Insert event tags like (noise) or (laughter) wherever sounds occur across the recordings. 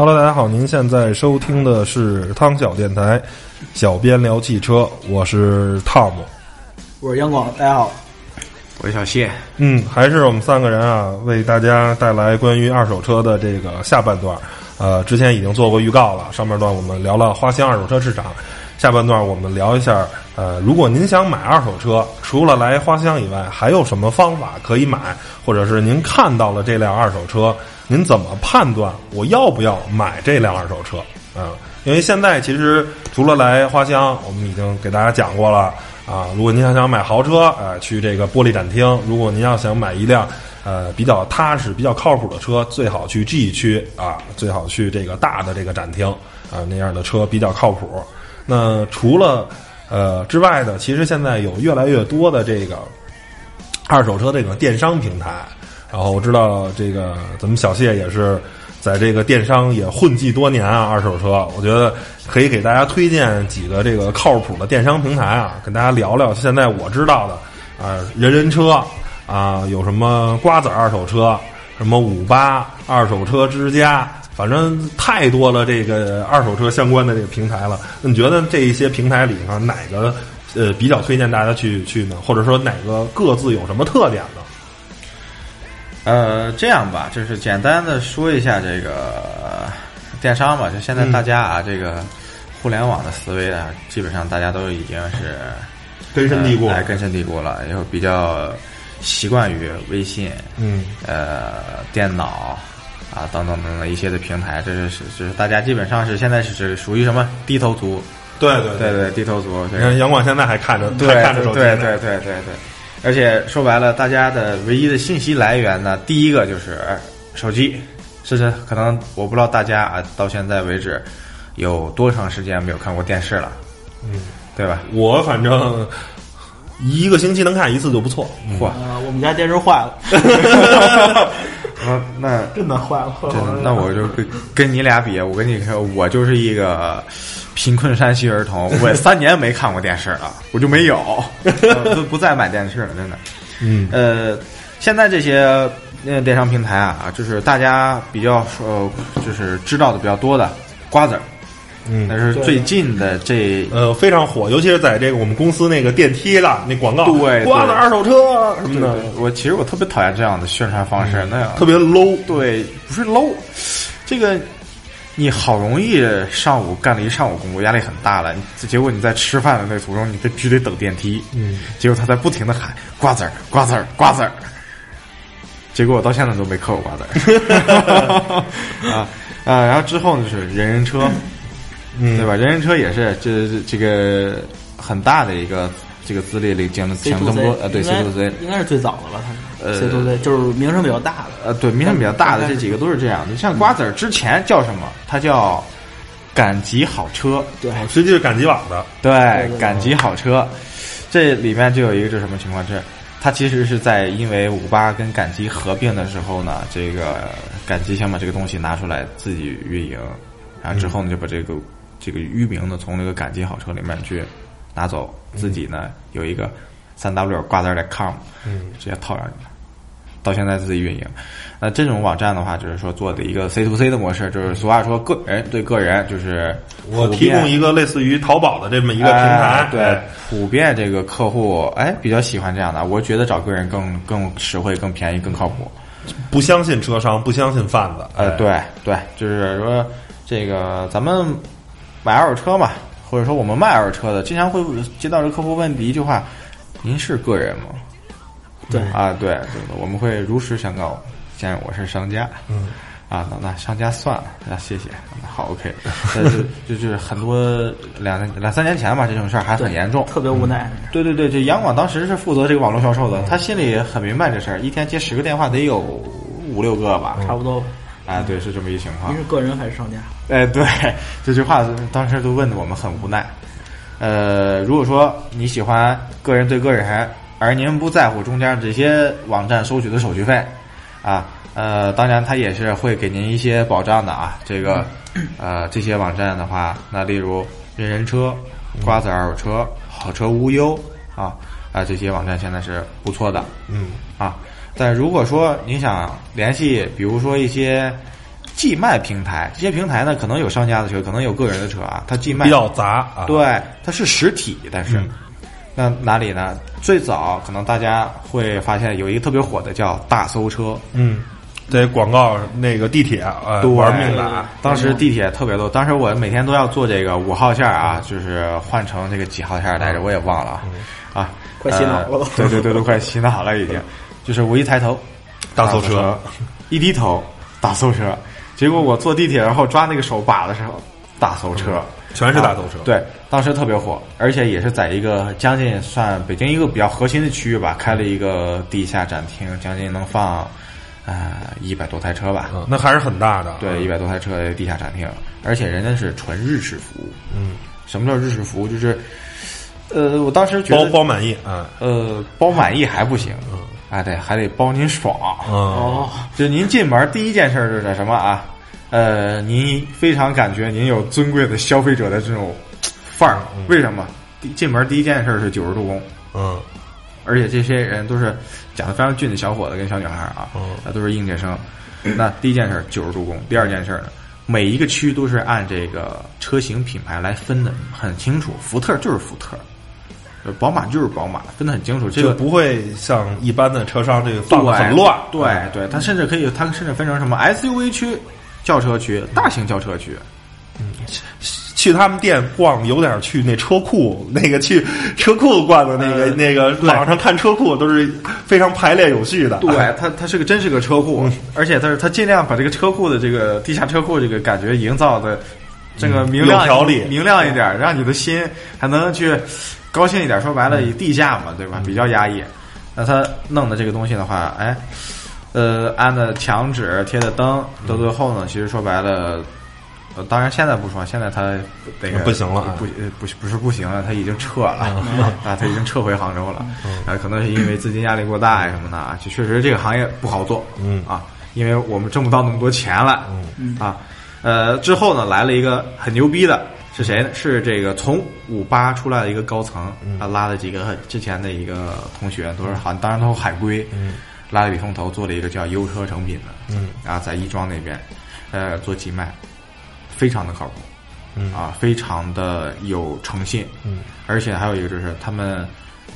Hello，大家好，您现在收听的是汤小电台，小编聊汽车，我是汤姆。我是杨广，大家好。我是小谢，嗯，还是我们三个人啊，为大家带来关于二手车的这个下半段。呃，之前已经做过预告了，上半段我们聊了花乡二手车市场，下半段我们聊一下，呃，如果您想买二手车，除了来花乡以外，还有什么方法可以买？或者是您看到了这辆二手车，您怎么判断我要不要买这辆二手车？啊、因为现在其实除了来花乡，我们已经给大家讲过了。啊，如果您要想买豪车，呃，去这个玻璃展厅；如果您要想买一辆呃比较踏实、比较靠谱的车，最好去 G 区啊，最好去这个大的这个展厅啊，那样的车比较靠谱。那除了呃之外呢，其实现在有越来越多的这个二手车这个电商平台，然后我知道这个咱们小谢也是在这个电商也混迹多年啊，二手车，我觉得可以给大家推荐几个这个靠谱的电商平台啊，跟大家聊聊现在我知道的啊，人人车啊，有什么瓜子二手车，什么五八二手车之家。反正太多了，这个二手车相关的这个平台了。你觉得这一些平台里头哪个呃比较推荐大家去去呢？或者说哪个各自有什么特点呢？呃，这样吧，就是简单的说一下这个呃电商吧。就现在大家啊，这个互联网的思维啊，基本上大家都已经是根深蒂固。呃哎，根深蒂固了，然后比较习惯于微信、嗯。呃电脑啊等等等等一些的平台，这是是就是大家基本上是现在是是属于什么低头族，对对对。对，低头族。你看杨广现在还看着对还看着手机呢。对对对对对，而且说白了，大家的唯一的信息来源呢，第一个就是手机，甚至可能我不知道大家啊，到现在为止有多长时间没有看过电视了，嗯，对吧？我反正一个星期能看一次就不错。嚯，呃，我们家电视坏了，(laughs) 那那真的坏了。真的，那我就跟跟你俩比，我跟你说，我就是一个贫困山西儿童，我 (laughs) 三年没看过电视了，我就没有，我 (laughs) 都不再买电视了，真的。嗯。呃，现在这些呃电商平台啊，就是大家比较呃，就是知道的比较多的瓜子儿，但嗯，是最近的这呃，非常火，尤其是在这个我们公司那个电梯了那广告，对对。瓜子二手车什么的，我其实我特别讨厌这样的宣传方式，那样。特别 low。对，不是 low，这个你好容易上午干了一上午工作，压力很大了，结果你在吃饭的那个途中，你必须得等电梯，嗯，结果他在不停的喊瓜子儿瓜子儿瓜子儿，结果我到现在都没嗑过瓜子儿，(laughs) 啊啊，然后之后呢就是人人车，嗯。对吧？人人车也是这这这个很大的一个这个资历里讲了讲这么多呃对 C 应 to 该 C 应该是最早的吧？它呃是 C to C，就是名声比较大的。呃，对，名声比较大的这几个都是这样的。像瓜子儿之前叫什么？它叫赶集好车，对，实际是赶集网的，对赶集好车。这里面就有一个是什么情况？这它其实是在因为五八跟赶集合并的时候呢，这个赶集想把这个东西拿出来自己运营，然后之后呢就把这个这个域名呢从那个赶集好车里面去拿走，自己呢有一个三 w 瓜子儿 com，嗯直接套上去了。到现在自己运营，那这种网站的话，就是说做的一个 C to C 的模式，就是俗话说个人对个人，就是我提供一个类似于淘宝的这么一个平台哎，对，普遍这个客户哎比较喜欢这样的，我觉得找个人更更实惠、更便宜、更靠谱。不相信车商，不相信贩子，呃，哎，对对，就是说这个咱们买二手车嘛，或者说我们卖二手车的，经常会接到这客户问第一句话：“您是个人吗？”对啊，对我们会如实宣告，先生，我是商家。嗯啊，那那商家算了，那，谢谢，好，OK，(laughs) 这就就就是很多两两三年前吧，这种事儿还很严重，特别无奈。对对对，这杨广当时是负责这个网络销售的，他心里很明白这事儿，一天接十个电话得有五六个吧，差不多吧。啊，对，是这么一情况您。是个人还是商家？哎，对，这句话当时都问的我们很无奈。呃，如果说你喜欢个人对个人，而您不在乎中间这些网站收取的手续费，啊，呃，当然它也是会给您一些保障的啊。这个，(clears throat) 呃，这些网站的话，那例如人人车、瓜子二手车、好车无忧啊啊，这些网站现在是不错的。嗯啊。但如果说你想联系，比如说一些寄卖平台，这些平台呢，可能有商家的车，可能有个人的车啊，它寄卖比较杂啊。对，它是实体，但是、嗯那哪里呢？最早可能大家会发现有一个特别火的叫大搜车，嗯，这广告那个地铁呃对玩命的，当时地铁特别多，当时我每天都要坐这个五号线啊，就是换成这个几号线来着，我也忘了啊。啊，快洗脑了呃对对对，都快洗脑了已经。就是我一抬头，大搜车，一低头，大搜车。结果我坐地铁然后抓那个手把的时候，大搜车。全是大搜车。啊对，当时特别火，而且也是在一个将近算北京一个比较核心的区域吧，开了一个地下展厅，将近能放呃一百多台车吧。嗯，那还是很大的。对，一百多台车的地下展厅，而且人家是纯日式服务。嗯，什么叫日式服务？就是，呃，我当时觉得，包包满意啊。呃，包满意还不行，哎，对，还得包您爽。嗯，哦，就是您进门第一件事儿是什么啊？呃，您非常感觉您有尊贵的消费者的这种范儿。为什么？进门第一件事儿是九十度躬，嗯而且这些人都是长得非常俊的小伙子跟小女孩儿啊，嗯那都是应届生。那第一件事儿九十度躬，第二件事儿呢，每一个区都是按这个车型品牌来分的很清楚，福特就是福特，呃宝马就是宝马，分得很清楚。这个不会像一般的车商这个放的很乱。对对，它甚至可以，它甚至分成什么 SUV 区、轿车区、大型轿车区。嗯去他们店逛，有点去那车库，那个去车库逛的那个、呃那个网上看车库都是非常排列有序的。对，它它是个真是个车库，而且它是它尽量把这个车库的这个地下车库这个感觉营造的这个明亮、有条理。明亮一点，让你的心还能去高兴一点。说白了，以地价嘛，对吧？比较压抑。那他弄的这个东西的话，哎，呃，安的墙纸、贴的灯，到最后呢，其实说白了。呃，当然现在不说，现在他那个不行了。啊不呃不是不是不行了，他已经撤了。(laughs) 啊，他已经撤回杭州了。啊，可能是因为资金压力过大呀什么的啊，就确实这个行业不好做，嗯。啊，因为我们挣不到那么多钱了，嗯。啊，呃，之后呢来了一个很牛逼的，是谁呢？是这个从五八出来的一个高层，他拉了几个之前的一个同学，都是好像，当然都是海归，嗯。拉了笔风头做了一个叫优车成品的，嗯。然后，在亦庄那边，呃，做寄卖，非常的靠谱，嗯。啊，非常的有诚信，嗯。而且还有一个就是他们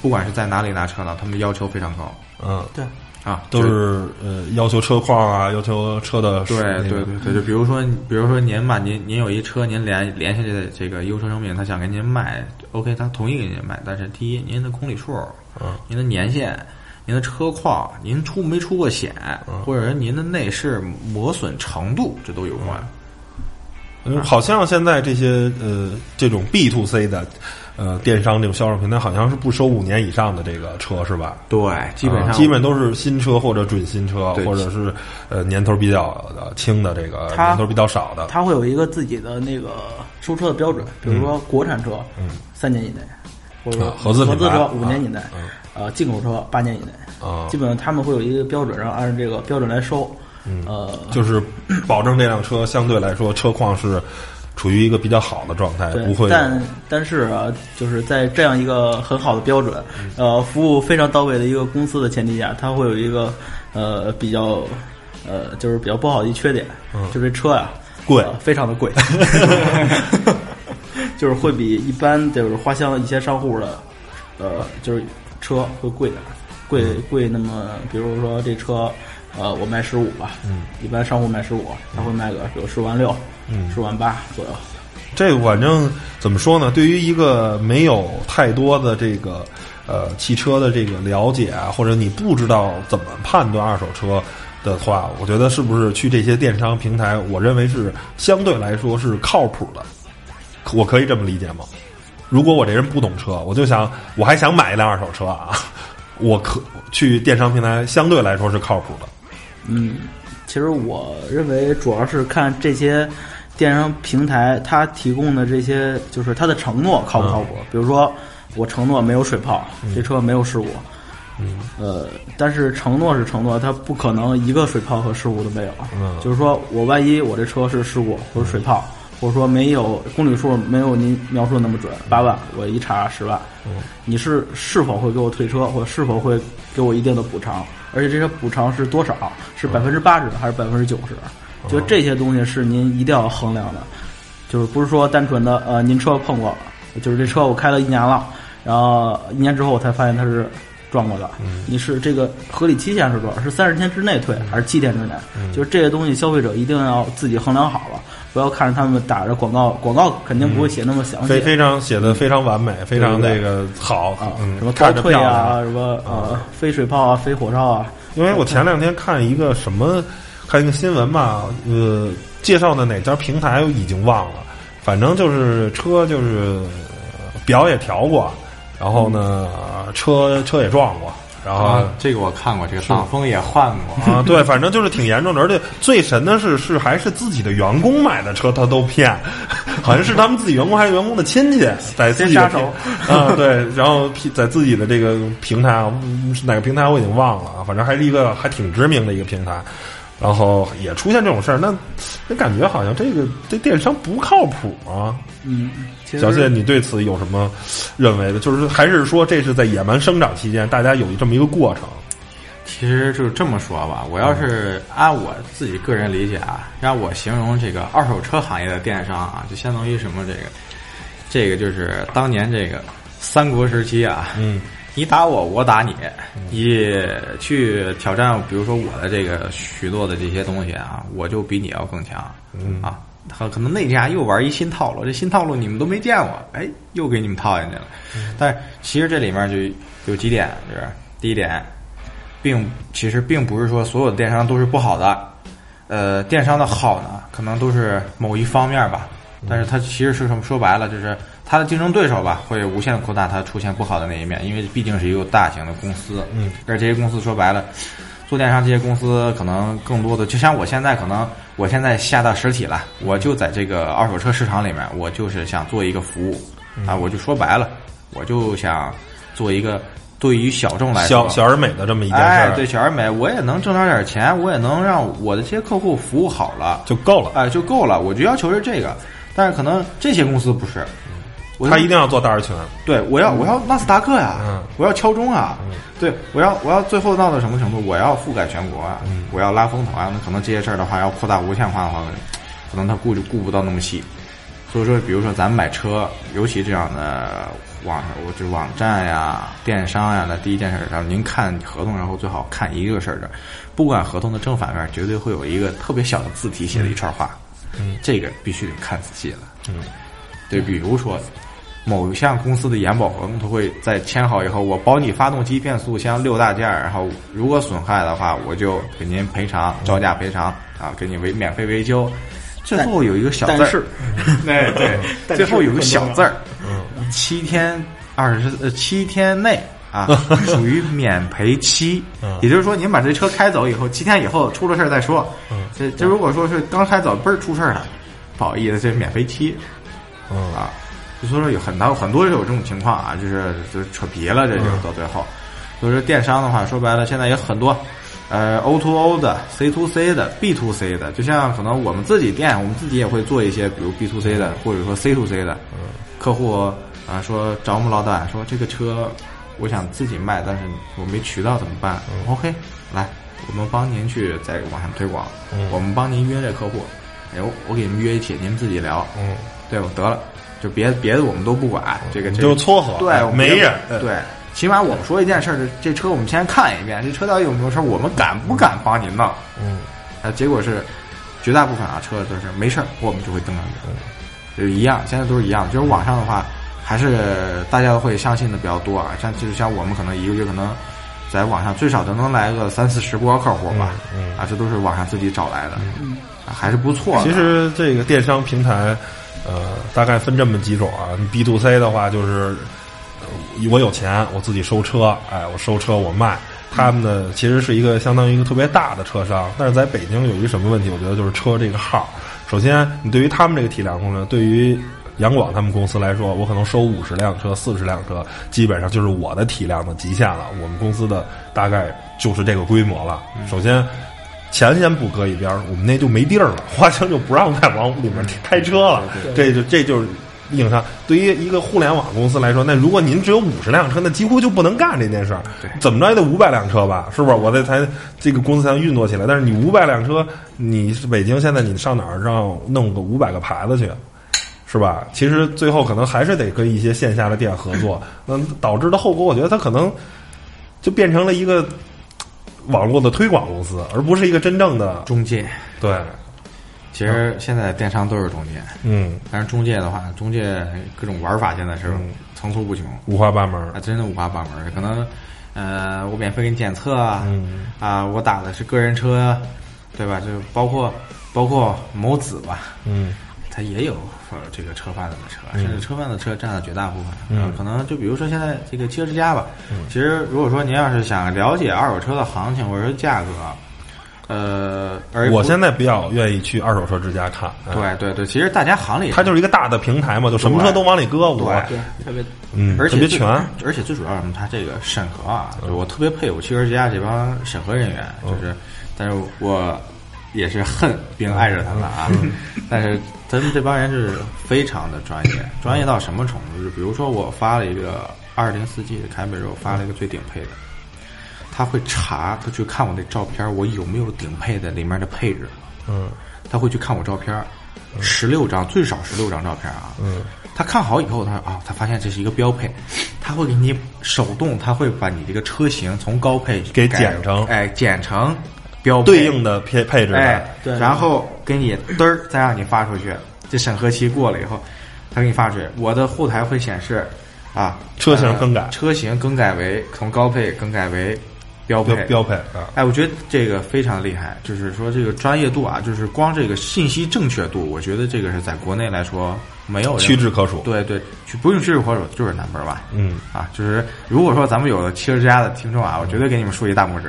不管是在哪里拿车呢，他们要求非常高。嗯，对，啊，都是呃要求车况啊，要求车的对对对对，就比如说，比如说您吧，您您有一车，您联联系这个这个优车生命，他想给您卖，OK，他同意给您卖，但是第一，您的公里数，嗯，您的年限，您的车况，您出没出过险，嗯或者说您的内饰磨损程度，这都有关。嗯，好像现在这些呃这种 B to C 的呃电商这种销售平台，好像是不收五年以上的这个车是吧？对，基本上、啊基本都是新车或者准新车，或者是呃年头比较呃轻的这个年头比较少的。它会有一个自己的那个收车的标准，比如说国产车，嗯，三年以内，或者合资品牌车五年以内，嗯。呃，进口车八年以内，啊。基本上他们会有一个标准，然后按照这个标准来收，嗯呃，就是保证这辆车相对来说车况是处于一个比较好的状态，不会但但是啊，就是在这样一个很好的标准，嗯。呃，服务非常到位的一个公司的前提下，它会有一个呃比较呃就是比较不好的一缺点，嗯。就是这车啊、贵。呃非常的贵，(laughs) 就是会比一般就是花乡一些商户的呃就是车会贵点儿，贵嗯贵那么比如说这车。呃，我卖十五吧，嗯，一般商户卖十五，他会卖个有十万六，嗯十万八左右，这个反正怎么说呢？对于一个没有太多的这个呃汽车的这个了解啊，或者你不知道怎么判断二手车的话，我觉得是不是去这些电商平台，我认为是相对来说是靠谱的。我可以这么理解吗？如果我这人不懂车，我就想我还想买一辆二手车啊，我可去电商平台相对来说是靠谱的。嗯，其实我认为主要是看这些电商平台它提供的这些，就是它的承诺靠不靠谱。比如说，我承诺没有水泡，这车没有事故，嗯呃，但是承诺是承诺，它不可能一个水泡和事故都没有。嗯就是说我万一我这车是事故或者水泡，或者说没有公里数没有您描述的那么准，八万我一查十万，嗯你是是否会给我退车，或者是否会给我一定的补偿？而且这些补偿是多少？是百分之八十还是百分之九十？就这些东西是您一定要衡量的，就是不是说单纯的呃您车碰过，就是这车我开了一年了，然后一年之后我才发现它是撞过的，你是这个合理期限是多少？是三十天之内退还是七天之内？就是这些东西消费者一定要自己衡量好了，不要看着他们打着广告，广告肯定不会写那么详细。非非常写的非常完美，非常那个好啊，嗯，什么高退啊，什么呃飞水炮啊，飞火烧啊，因为我前两天看一个什么，看一个新闻吧，呃，介绍的哪家平台我已经忘了，反正就是车就是呃表也调过，然后呢车车也撞过，然后。啊，这个我看过，这个挡风也换过。啊，对，反正就是挺严重的，而且最神的是，是还是自己的员工买的车，他都骗，好像是他们自己员工还是员工的亲戚，在自己的先杀手啊，对，然后在自己的这个平台啊，哪个平台我已经忘了啊，反正还是一个还挺知名的一个平台，然后也出现这种事儿，那那感觉好像这个这电商不靠谱啊。嗯，小谢，你对此有什么认为的？就是还是说这是在野蛮生长期间，大家有这么一个过程？其实就是这么说吧，我要是按我自己个人理解啊，让我形容这个二手车行业的电商啊，就相当于什么这个，这个就是当年这个三国时期啊，嗯你打我，我打你，你去挑战，比如说我的这个许诺的这些东西啊，我就比你要更强，嗯啊，他可能那家又玩一新套路，这新套路你们都没见过，哎，又给你们套进去了。但是其实这里面就有几点，就是第一点，并其实并不是说所有的电商都是不好的，呃，电商的好呢，可能都是某一方面吧，但是它其实是什么？说白了就是它的竞争对手吧，会无限的扩大它出现不好的那一面，因为毕竟是一个大型的公司，嗯，而这些公司说白了。做电商这些公司可能更多的，就像我现在可能我现在下到实体了，我就在这个二手车市场里面，我就是想做一个服务啊，我就说白了，我就想做一个对于小众来说小小而美的这么一件事哎，儿，对小而美，我也能挣着点钱，我也能让我的这些客户服务好了，就够了。哎就够了。我就要求是这个，但是可能这些公司不是，我他一定要做大而全。对我要我要纳斯达克呀，嗯我要敲钟啊，对我要我要最后闹到什么程度？我要覆盖全国啊，嗯我要拉风投啊。那可能这些事儿的话，要扩大无限化的话，可能他顾就顾不到那么细。所以说，比如说咱们买车，尤其这样的网我就网站呀、电商呀，那第一件事儿，然后您看合同，然后最好看一个事儿的，不管合同的正反面，绝对会有一个特别小的字体写的一串话，嗯，这个必须得看仔细了。嗯，对，比如说某一项公司的延保合同，它会在签好以后，我保你发动机、变速箱六大件儿，然后如果损害的话，我就给您赔偿，照价赔偿啊，给你维免费维修。最后有一个小字儿对对，最后有个小字儿，嗯，七天二十呃七天内啊，属于免赔期嗯。也就是说，您把这车开走以后，七天以后出了事儿再说。嗯这这如果说是刚开走嘣儿出事儿了，不好意思，这是免赔期嗯啊。就说说有很多很多有这种情况啊，就是就是扯皮了，这就嗯到最后。所以说电商的话，说白了，现在有很多。呃，O to O 的、C to C 的、B to C 的，就像可能我们自己店，我们自己也会做一些，比如 B to C 的，或者说 C to C 的。客户啊、说找我们老板说这个车我想自己卖，但是我没渠道怎么办、o k 来，我们帮您去在网上推广，嗯我们帮您约这客户，哎呦，我给你们约一起，您们自己聊，嗯，对吧？得了，就别别的我们都不管，这个这个就撮合，对，没人，对，起码我们说一件事儿，这这车我们先看一遍，这车到底有没有事儿，我们敢不敢帮您弄？嗯啊，结果是绝大部分啊车都是没事儿，我们就会登上去，就是一样，现在都是一样。就是网上的话，还是大家会相信的比较多啊，像就是像我们可能一个月可能在网上最少都能来个三四十波客户吧，嗯嗯啊，这都是网上自己找来的，啊，还是不错的。其实这个电商平台，呃，大概分这么几种啊。B to C 的话，就是我有钱，我自己收车，哎，我收车我卖。他们呢，其实是一个相当于一个特别大的车商，但是在北京有一个什么问题？我觉得就是车这个号。首先，你对于他们这个体量控制，对于杨广他们公司来说，我可能收五十辆车、四十辆车，基本上就是我的体量的极限了。我们公司的大概就是这个规模了。首先。钱先不搁一边儿，我们那就没地儿了，(laughs) 花乡就不让再往里面开车了。这就这就是硬伤。对于一个互联网公司来说，那如果您只有五十辆车，那几乎就不能干这件事儿。怎么着也得五百辆车吧，是不是？我这才这个公司才能运作起来。但是你五百辆车，你是北京现在你上哪儿让弄个五百个牌子去？是吧？其实最后可能还是得跟一些线下的店合作，那导致的后果，我觉得它可能就变成了一个网络的推广公司，而不是一个真正的中介，对，其实现在电商都是中介，嗯，但是中介的话，中介各种玩法现在是层出不穷，五花八门。啊，真的五花八门。可能，呃，我免费给你检测啊，嗯。啊，我打的是个人车，对吧？就包括包括某子吧，嗯。它也有呃这个车贩子的车，甚至车贩子车占了绝大部分。嗯呃可能就比如说现在这个汽车之家吧，其实如果说您要是想了解二手车的行情或者说价格，呃，而我现在比较愿意去二手车之家看，哎对对对，其实大家行里它就是一个大的平台嘛，就什么车都往里搁，我对对，特别嗯而且特别全，而且最主要什么？它这个审核啊，就我特别佩服汽车之家这帮审核人员，就是，但是我也是恨并爱着他们啊，但是他们这帮人是非常的专业，专业到什么程度？就是比如说我发了一个二零四 G 的凯美瑞，我发了一个最顶配的，他会查，他去看我那照片，我有没有顶配的里面的配置，嗯他会去看我照片，十六张，最少十六张照片啊。嗯他看好以后，他说啊，他发现这是一个标配，他会给你手动，他会把你这个车型从高配给改剪成哎，剪成标配对应的配配置哎，，对。然后给你嘚儿再让你发出去，这审核期过了以后，他给你发出去，我的后台会显示啊，车型呃更改。车型更改为从高配更改为标配标标配啊，哎，我觉得这个非常厉害，就是说这个专业度啊，就是光这个信息正确度，我觉得这个是在国内来说没有人屈指可数。对对，就不用屈指可数，就是 number one。嗯啊，就是如果说咱们有了汽车之家的听众啊，我绝对给你们竖一大拇指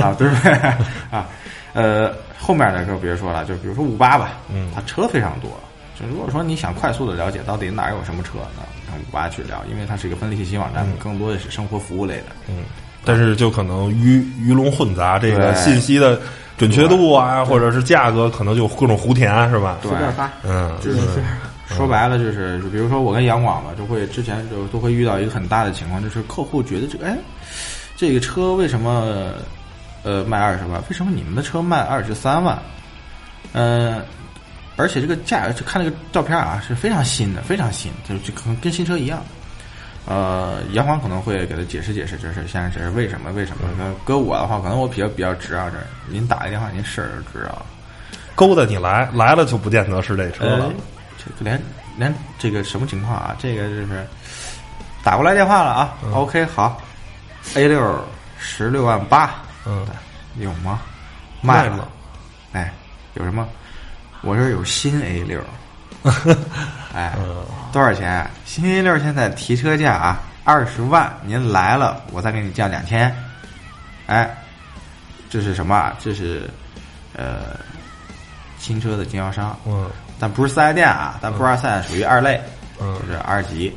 啊，对不对 (laughs) 啊？呃，后面的就别说了，就比如说五八吧，嗯它车非常多。就如果说你想快速的了解到底哪儿有什么车，呢，让五八去聊，因为它是一个分类信息网站，更多的是生活服务类的。嗯，但是就可能鱼鱼龙混杂，这个信息的准确度啊，或者是价格，可能就各种胡填，是吧？对随便发，嗯，就是说白了，就是就比如说我跟杨广吧，就会之前就都会遇到一个很大的情况，就是客户觉得这个哎，这个车为什么呃卖二十万？为什么你们的车卖二十三万？嗯、而且这个价，就看那个照片啊，是非常新的，非常新，就就可能跟新车一样。呃，杨黄可能会给他解释解释，这是现在这是为什么？为什么？那搁我的话，可能我比较比较直啊，这您打一电话，您试试就知道了。勾搭你来，来了就不见得是这车了呃。，这个连连这个什么情况啊？这个就是打过来电话了啊。OK，好，A 六十六万八，嗯，有吗？了卖了。哎，有什么？我这有新 A 六，(laughs) 哎，多少钱？星期六现在提车价啊，二十万，您来了，我再给你降两千。哎，这是什么啊？这是呃新车的经销商，嗯但不是四 S 店啊，但不是四 S 店，属于二类，嗯就是二级。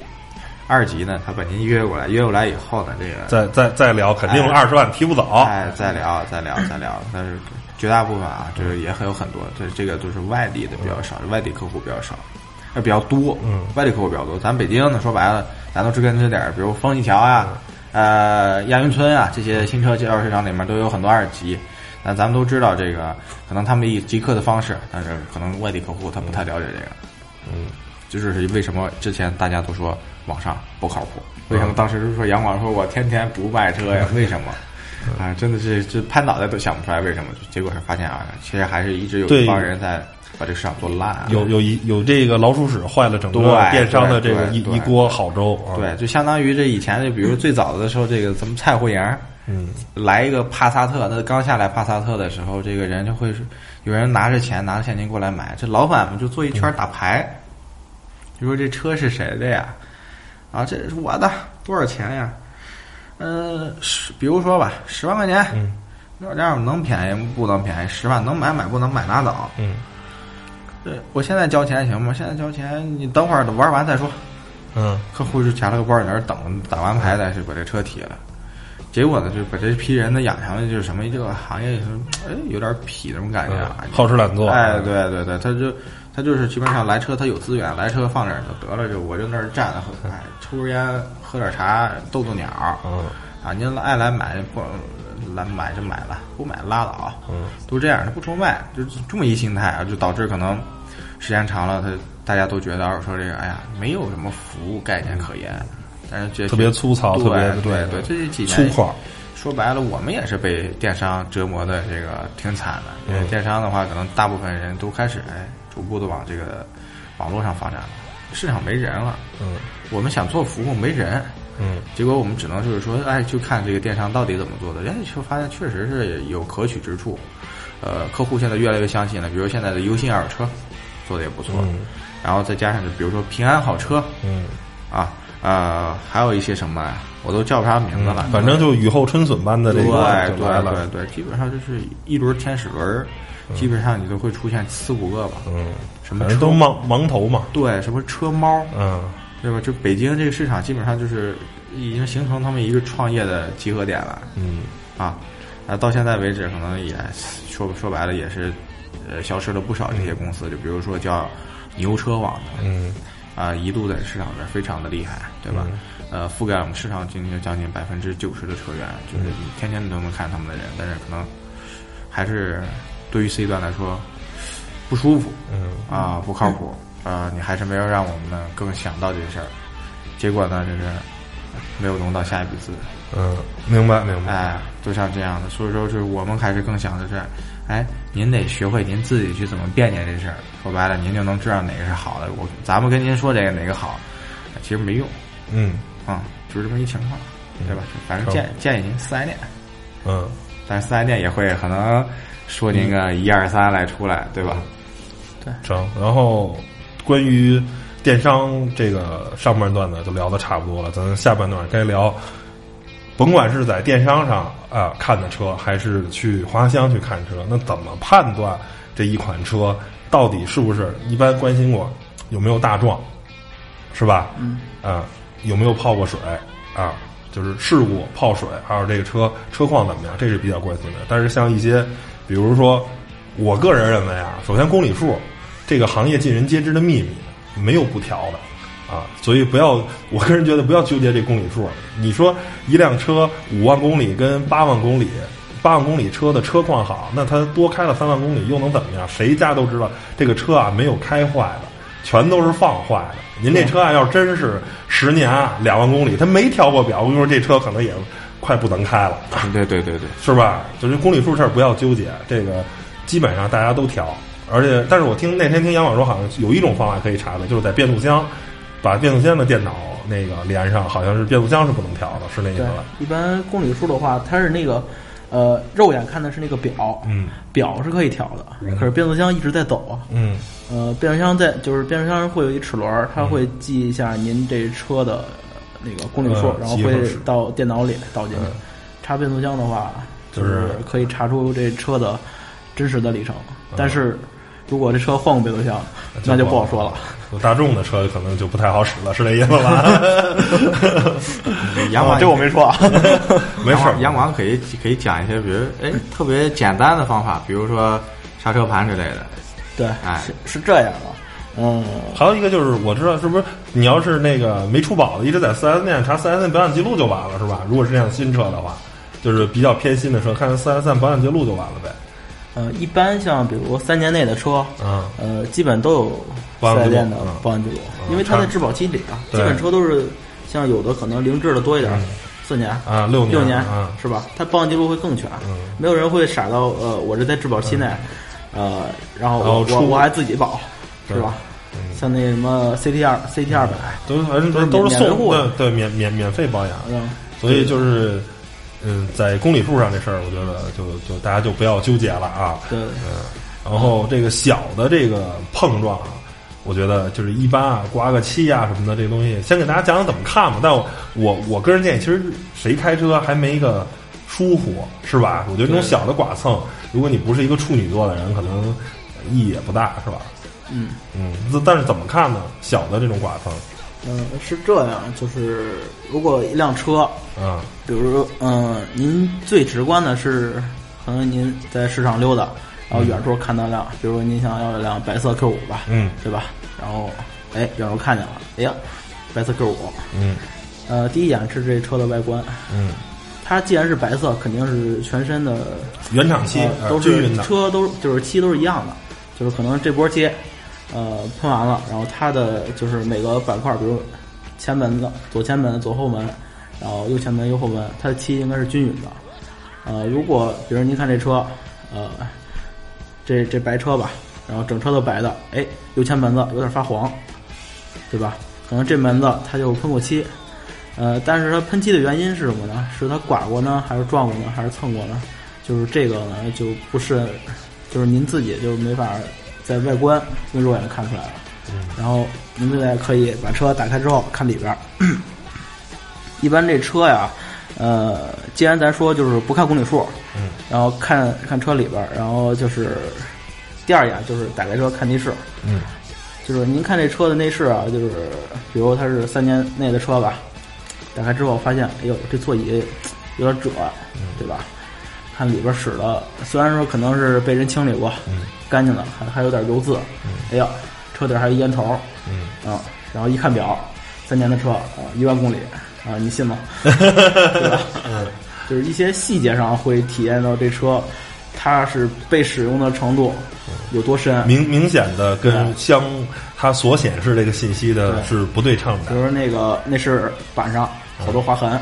二级呢，他把您约过来，约过来以后呢，这个再再再聊，肯定哎二十万提不走。哎，再聊，再聊，再聊。但是绝大部分啊，就是也很有很多，这这个都是外地的比较少，外地客户比较少，呃比较多。嗯外地客户比较多。咱北京呢，说白了，咱都知根知底儿，比如丰益桥啊，呃亚运村啊，这些新车介绍市场里面都有很多二级。那咱们都知道这个，可能他们以极客的方式，但是可能外地客户他不太了解这个。嗯，就是为什么之前大家都说网上不靠谱？为什么当时就说杨广说我天天不卖车呀？(laughs) 为什么？啊，真的是这拍脑袋都想不出来为什么。结果是发现啊，其实还是一直有一帮人在把这个市场做烂啊。有有一有这个老鼠屎坏了整个对电商的这个一一锅好粥啊。对，就相当于这以前就比如最早的时候，这个咱们菜户营儿嗯来一个帕萨特，那刚下来帕萨特的时候，这个人就会是有人拿着钱拿着现金过来买，这老板们就坐一圈打牌，就说这车是谁的呀？啊，这是我的，多少钱呀？嗯，十，比如说吧，十万块钱，嗯这样能便宜不能便宜？十万能买买不能买拿走。嗯对，我现在交钱行吗？现在交钱，你等会儿玩完再说。嗯客户就夹了个包在那儿等，打完牌再去把这车提了。结果呢，就把这批人呢养成了就是什么，这个行业是哎有点痞那种感觉啊嗯，，好吃懒做，哎，对对对，他就他就是基本上来车他有资源，来车放这儿就得了，就我就那儿站着，哎，抽根烟，喝点茶，逗逗鸟，嗯。啊，您爱来买不来买就买了，不买拉倒，嗯，都这样，他不愁卖，就这么一心态啊，就导致可能时间长了，他大家都觉得二手车这个，哎呀，没有什么服务概念可言，但是这特别粗糙，对特别对对，这几年粗犷，说白了，我们也是被电商折磨的这个挺惨的。因为嗯电商的话，可能大部分人都开始哎，逐步的往这个网络上发展了，市场没人了。嗯我们想做服务没人，嗯结果我们只能就是说，哎，就看这个电商到底怎么做的。哎，就发现确实是有可取之处。呃，客户现在越来越相信了，比如现在的优信二手车做的也不错，嗯然后再加上就比如说平安好车嗯，啊，呃，还有一些什么呀，我都叫不上名字了，反正就雨后春笋般的这个对对对对，基本上就是一轮天使轮儿，基本上你都会出现四五个吧。嗯，什么车反正都盲盲头嘛，对，什么车猫，嗯对吧？就北京这个市场基本上就是已经形成他们一个创业的集合点了嗯啊。啊，到现在为止，可能也说说白了也是，呃，消失了不少这些公司。就比如说叫牛车网的，嗯啊，一度在市场上非常的厉害，对吧？呃，覆盖我们市场经济将近百分之九十的车源，就是你天天都能看他们的人，但是可能还是对于 C 端来说不舒服嗯啊，不靠谱啊，你还是没有让我们呢更想到这事儿，结果呢就是没有融到下一笔资，嗯，明白明白，哎，就像这样的，所以说就是我们还是更想的是，哎，您得学会您自己去怎么辨别这事儿，说白了，您就能知道哪个是好的。我咱们跟您说这个哪个好，其实没用。嗯啊、就是这么一情况，对吧？反正建建议您四 S 店，嗯但是四 S 店也会可能说您个一二三来出来，对吧？对成。然后关于电商这个上半段呢，就聊的差不多了，咱下半段该聊，甭管是在电商上啊、看的车，还是去花乡去看车，那怎么判断这一款车到底是不是？一般关心过有没有大撞，是吧？嗯啊，有没有泡过水啊？就是事故、泡水，还有这个车车况怎么样，这是比较关心的。但是像一些，比如说，我个人认为啊，首先公里数，这个行业尽人皆知的秘密，没有不调的啊，所以不要，我个人觉得不要纠结这公里数。你说一辆车五万公里跟八万公里，八万公里车的车况好，那它多开了三万公里又能怎么样？谁家都知道这个车啊没有开坏的，全都是放坏的。您这车啊，要真是十年啊两万公里，它没调过表，我跟你说这车可能也快不能开了。对对对对，是吧？就是公里数事儿不要纠结，这个基本上大家都调，而且但是我听那天听杨网说，好像有一种方法可以查的，就是在变速箱把变速箱的电脑那个连上，好像是变速箱是不能调的，是那意思吧？，一般公里数的话，它是那个呃，肉眼看的是那个表，嗯表是可以调的，可是变速箱一直在走啊。嗯呃，变速箱在就是变速箱会有一齿轮儿，它会记一下您这车的呃那个公里数，嗯然后会到电脑里导进去。嗯插变速箱的话，就就是是可以查出这车的真实的里程，但是如果这车换个变速箱，那就不好说了。大众的车可能就不太好使了，是这意思吧？(laughs) 杨广这我没说啊。(laughs) 没事儿，杨广可以可以讲一些，比如哎特别简单的方法，比如说刹车盘之类的。对，哎是是这样的。嗯，还有一个就是，我知道是不是你要是那个没出保的，一直在四 S 店查四 S 店保养记录就完了，是吧？如果是这样新车的话，就是比较偏新的车，看四 S 店保养记录就完了呗。呃，一般像比如三年内的车，嗯呃，基本都有四 S 店的嗯保养记录，嗯因为它在质保期里啊，基本车都是像有的可能零质的多一点嗯，四年啊，六年六年啊，是吧？它保养记录会更全嗯，没有人会傻到呃，我这在质保期内，呃，然后我我我还自己保，是吧？嗯像那什么 CT 二 CT 二百，都是都是都是送对对免免免费保养，嗯，所以就是嗯，在公里数上这事儿，我觉得就就大家就不要纠结了啊。对，嗯，然后这个小的这个碰撞啊，我觉得就是一般啊，刮个漆啊什么的这个东西，先给大家讲讲怎么看吧。但我我我个人建议，其实谁开车还没个疏忽，是吧？我觉得这种小的剐蹭，如果你不是一个处女座的人，可能意义也不大，是吧？嗯嗯，但是怎么看呢？小的这种剐蹭，嗯、是这样，就是如果一辆车，嗯，比如说嗯、您最直观的是，可能您在市场溜达，然后远处看到辆，比如说您想要一辆白色 Q 五吧，嗯。对吧？然后哎，远处看见了，哎呀，白色 Q 五，嗯。呃，第一眼是这车的外观，嗯，它既然是白色，肯定是全身的原厂漆呃都是呃均匀的，车都是就是漆都是一样的，就是可能这波漆，呃，喷完了，然后它的就是每个板块，比如前门的左前门、左后门，然后右前门、右后门，它的漆应该是均匀的。呃，如果比如您看这车，呃，这这白车吧，然后整车都白的，哎，右前门子有点发黄，对吧？可能这门子它就喷过漆，呃，但是它喷漆的原因是什么呢？是它刮过呢，还是撞过呢，还是蹭过呢？就是这个呢，就不是，就是您自己就没法在外观用肉眼看出来了。然后您现在可以把车打开之后看里边儿。一般这车呀，呃，既然咱说就是不看公里数，嗯，然后看看车里边儿，然后就是第二眼就是打开车看内饰，嗯就是您看这车的内饰啊，就是比如它是三年内的车吧，打开之后发现，哎呦，这座椅有点褶，对吧？看里边使的，虽然说可能是被人清理过，嗯干净的，还还有点油渍，哎呀，车底还有烟头，嗯，啊，然后一看表，三年的车啊，一万公里啊，你信吗？(laughs) 对吧？嗯就是一些细节上会体验到这车，它是被使用的程度有多深。明明显的跟对相它所显示这个信息的是不对称的，比如那个内饰板上好多划痕，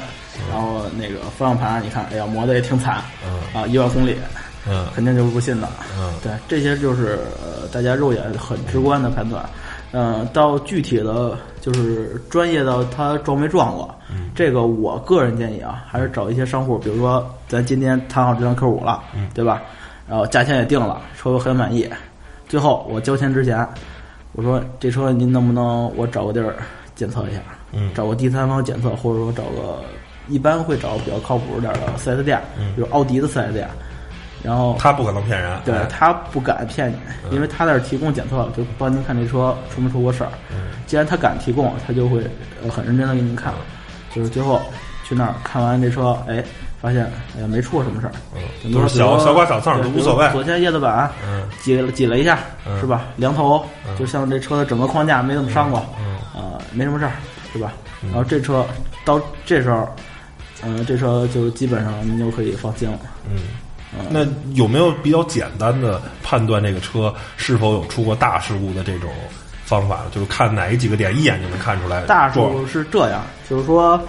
然后那个方向盘，你看，哎呀，磨的也挺惨，嗯啊，一万公里，嗯肯定就是不信的。嗯对，这些就是呃大家肉眼很直观的判断。嗯、到具体的就是专业到他撞没撞过，这个我个人建议啊，还是找一些商户，比如说咱今天谈好这辆 Q 五了，嗯对吧？然后价钱也定了，车我很满意。最后我交钱之前，我说这车您能不能我找个地儿检测一下？嗯找个第三方检测，或者说找个一般会找比较靠谱点的四 S 店，比如奥迪的四 S 店，然后他不可能骗人，哎对他不敢骗你，因为他在这儿提供检测，就帮您看这车出没出过事儿。既然他敢提供，他就会呃很认真的给您看。就是最后去那儿看完这车，哎，发现哎呀没出过什么事儿，顶多都是小小刮小蹭都无所谓。左前叶子板嗯。挤了挤了一下，嗯。是吧？梁头，就像这车的整个框架没怎么伤过，嗯。啊，没什么事儿，是吧？然后这车到这时候，嗯，这车就基本上您就可以放心了。嗯。那有没有比较简单的判断这个车是否有出过大事故的这种方法？就是看哪几个点一眼就能看出来。大数是这样，就是说，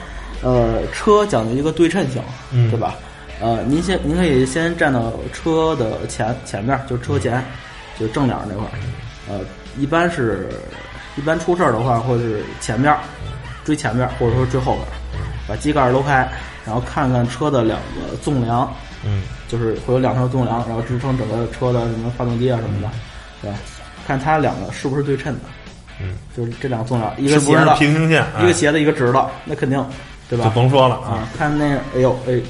呃，车讲究一个对称性，嗯对吧？呃，您先您可以先站到车的前前面，就是车前，就正脸那块儿。呃，一般是，一般出事儿的话，或者是前面追前面，或者说追后边，把机盖儿搂开，然后看看车的两个纵梁，嗯就是会有两条纵梁，然后支撑整个车的什么发动机啊什么的，对吧？看它两个是不是对称的，嗯，就是这两个纵梁，一个斜的，平行线？哎一个斜的，一个直的，那肯定，对吧？就甭说了啊啊，。看那个，哎呦，哎，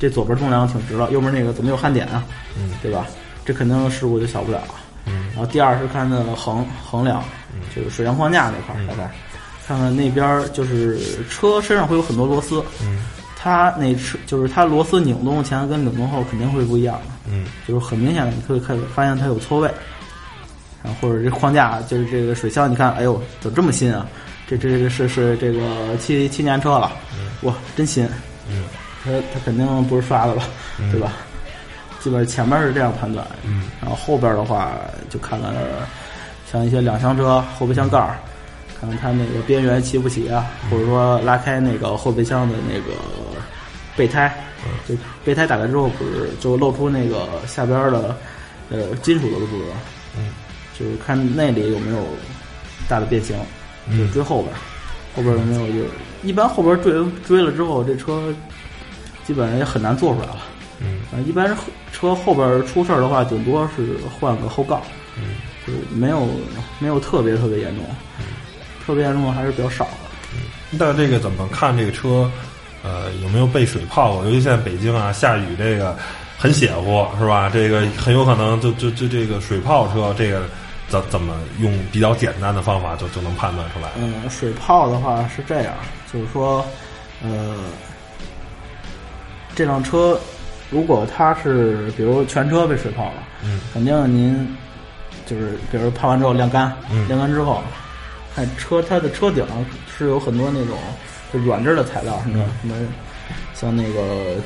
这左边纵梁挺直了，右边那个怎么有焊点啊？嗯，对吧？这肯定事故就小不了。嗯然后第二是看那个横横梁，就是水箱框架那块儿，大概看看那边儿就是车身上会有很多螺丝，嗯它那车就是它螺丝拧动前跟拧动后肯定会不一样的，嗯就是很明显的，你可以看发现它有错位，然后或者这框架就是这个水箱，你看，哎呦，怎么这么新啊？这这这是是这个七七年车了，哇，真新，嗯。它它肯定不是刷的吧，对吧？基本上前面是这样判断，嗯。然后后边的话就看看像一些两厢车后备箱盖儿，看看它那个边缘齐不齐啊，或者说拉开那个后备箱的那个备胎，就备胎打开之后不是就露出那个下边儿的呃金属的部分，嗯，就是看那里有没有大的变形，就追后边儿，后边儿有没有就一般后边儿追追了之后，这车基本上也很难做出来了。嗯。啊，一般后车后边儿出事儿的话，顶多是换个后杠，嗯，就是没有没有特别特别严重，特别严重的还是比较少的。那这个怎么看这个车？呃，有没有被水泡过？尤其现在北京啊，下雨这个很邪乎，是吧？这个很有可能就就就这个水泡车，这个怎怎么用比较简单的方法就就能判断出来？嗯，水泡的话是这样，就是说，呃，这辆车如果它是比如全车被水泡了，嗯，肯定您就是比如泡完之后晾干，嗯晾干之后，看车它的车顶是有很多那种就软质的材料，什么、嗯什么像那个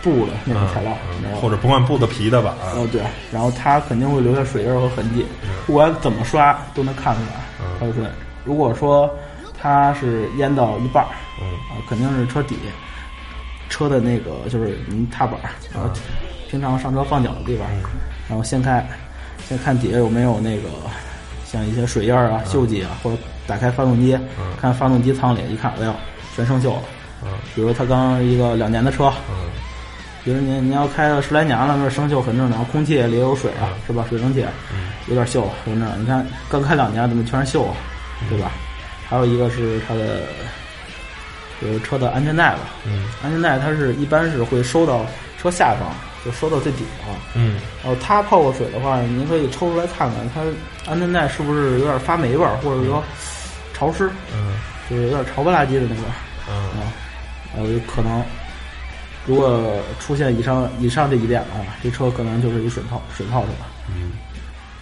布的那种材料，嗯然后或者不管布的皮的吧，啊哦，对，然后它肯定会留下水印儿和痕迹，不管怎么刷都能看出来嗯它的水。如果说它是淹到一半儿，嗯啊，肯定是车底车的那个就是您踏板儿，然后平常上车放脚的地方，然后掀开，先看底下有没有那个像一些水印儿啊、锈迹啊，或者打开发动机，看发动机舱里一看，哎呦，全生锈了。嗯比如他刚一个两年的车，嗯比如您您要开了十来年了，那生锈很正常，空气里也有水啊，是吧？水蒸气有点锈，很正常。你看刚开两年怎么全是锈啊，对吧？还有一个是它的，就是车的安全带吧，嗯安全带它是一般是会收到车下方，就收到最底方。嗯然后它泡过水的话，您可以抽出来看看，它安全带是不是有点发霉味儿，或者说潮湿，嗯就是有点潮不拉几的那个。嗯啊，呃，有可能如果出现以上以上这一点的话，这车可能就是一水泡水泡车。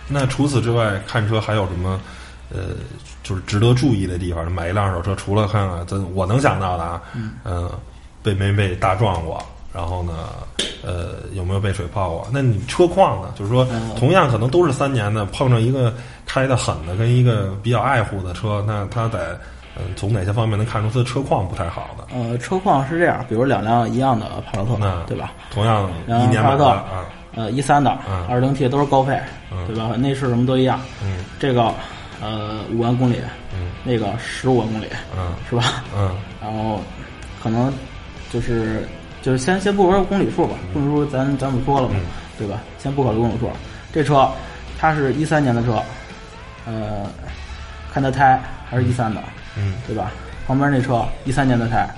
那除此之外，看车还有什么呃，就是值得注意的地方？买一辆二手车，除了看看咱我能想到的啊，嗯、呃，被没被大撞过，然后呢，呃，有没有被水泡过？那你车况呢？就是说，同样可能都是三年的，碰上一个开的狠的，跟一个比较爱护的车，那他得嗯、从哪些方面能看出他的车况不太好的？呃，车况是这样，比如两辆一样的帕萨特那，对吧？同样一年帕萨特啊，呃，一三的嗯，二零 T 都是高配，嗯对吧？内饰什么都一样。嗯这个呃五万公里，嗯那个十五万公里，嗯是吧？嗯然后可能就是就是先先不说公里数吧，公里数咱咱们说了嘛，嗯对吧？先不考虑公里数，这车它是一三年的车，呃，看它胎还是一三的，嗯对吧？旁边那车一三年的胎，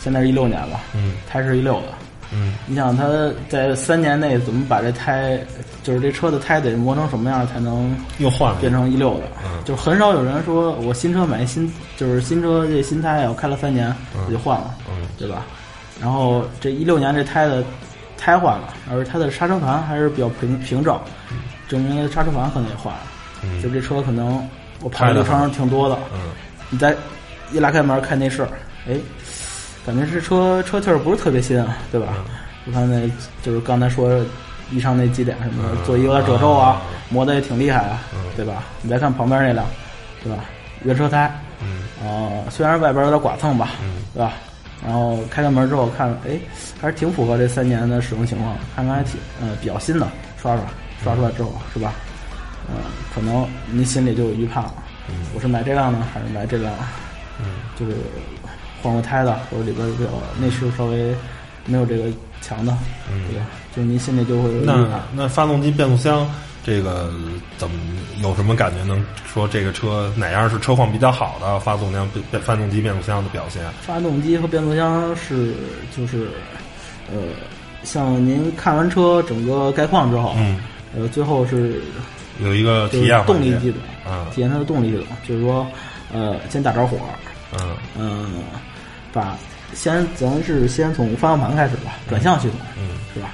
现在是一六年了，嗯胎是一六的。嗯你想它在三年内怎么把这胎，就是这车的胎得磨成什么样才能又换了变成一六的？嗯就是很少有人说我新车买新，就是新车这新胎啊，我开了三年我就换了，嗯对吧？然后这一六年这胎的胎换了，而它的刹车盘还是比较平平整，证明刹车盘可能也换了。嗯就这车可能我跑的路程挺多的，嗯你再一拉开门看内饰，哎，感觉这车车气儿不是特别新啊，对吧？我看那就是刚才说以上那几点什么的，嗯座椅有点褶皱啊啊，磨的也挺厉害啊，对吧？你再看旁边那辆，对吧？原车胎，嗯呃，虽然外边有点剐蹭吧，嗯对吧？然后开开门之后看，哎，还是挺符合这三年的使用情况，看看还挺呃比较新的，刷刷刷出来之后是吧？嗯、可能您心里就有预判了，我是买这辆呢，还是买这辆？嗯就是换过胎的，或者里边比较内饰稍微没有这个强的，嗯对吧？就是您心里就会有预那。那发动机、变速箱这个怎么有什么感觉？能说这个车哪样是车况比较好的发动量、变发动机、变速箱的表现？发动机和变速箱是就是呃，像您看完车整个概况之后，嗯，呃，最后是有一个体验动力系统，嗯体验它的动力系统，就是说，呃，先打着火，嗯嗯、把先咱是先从方向盘开始吧，转向系统，嗯是吧？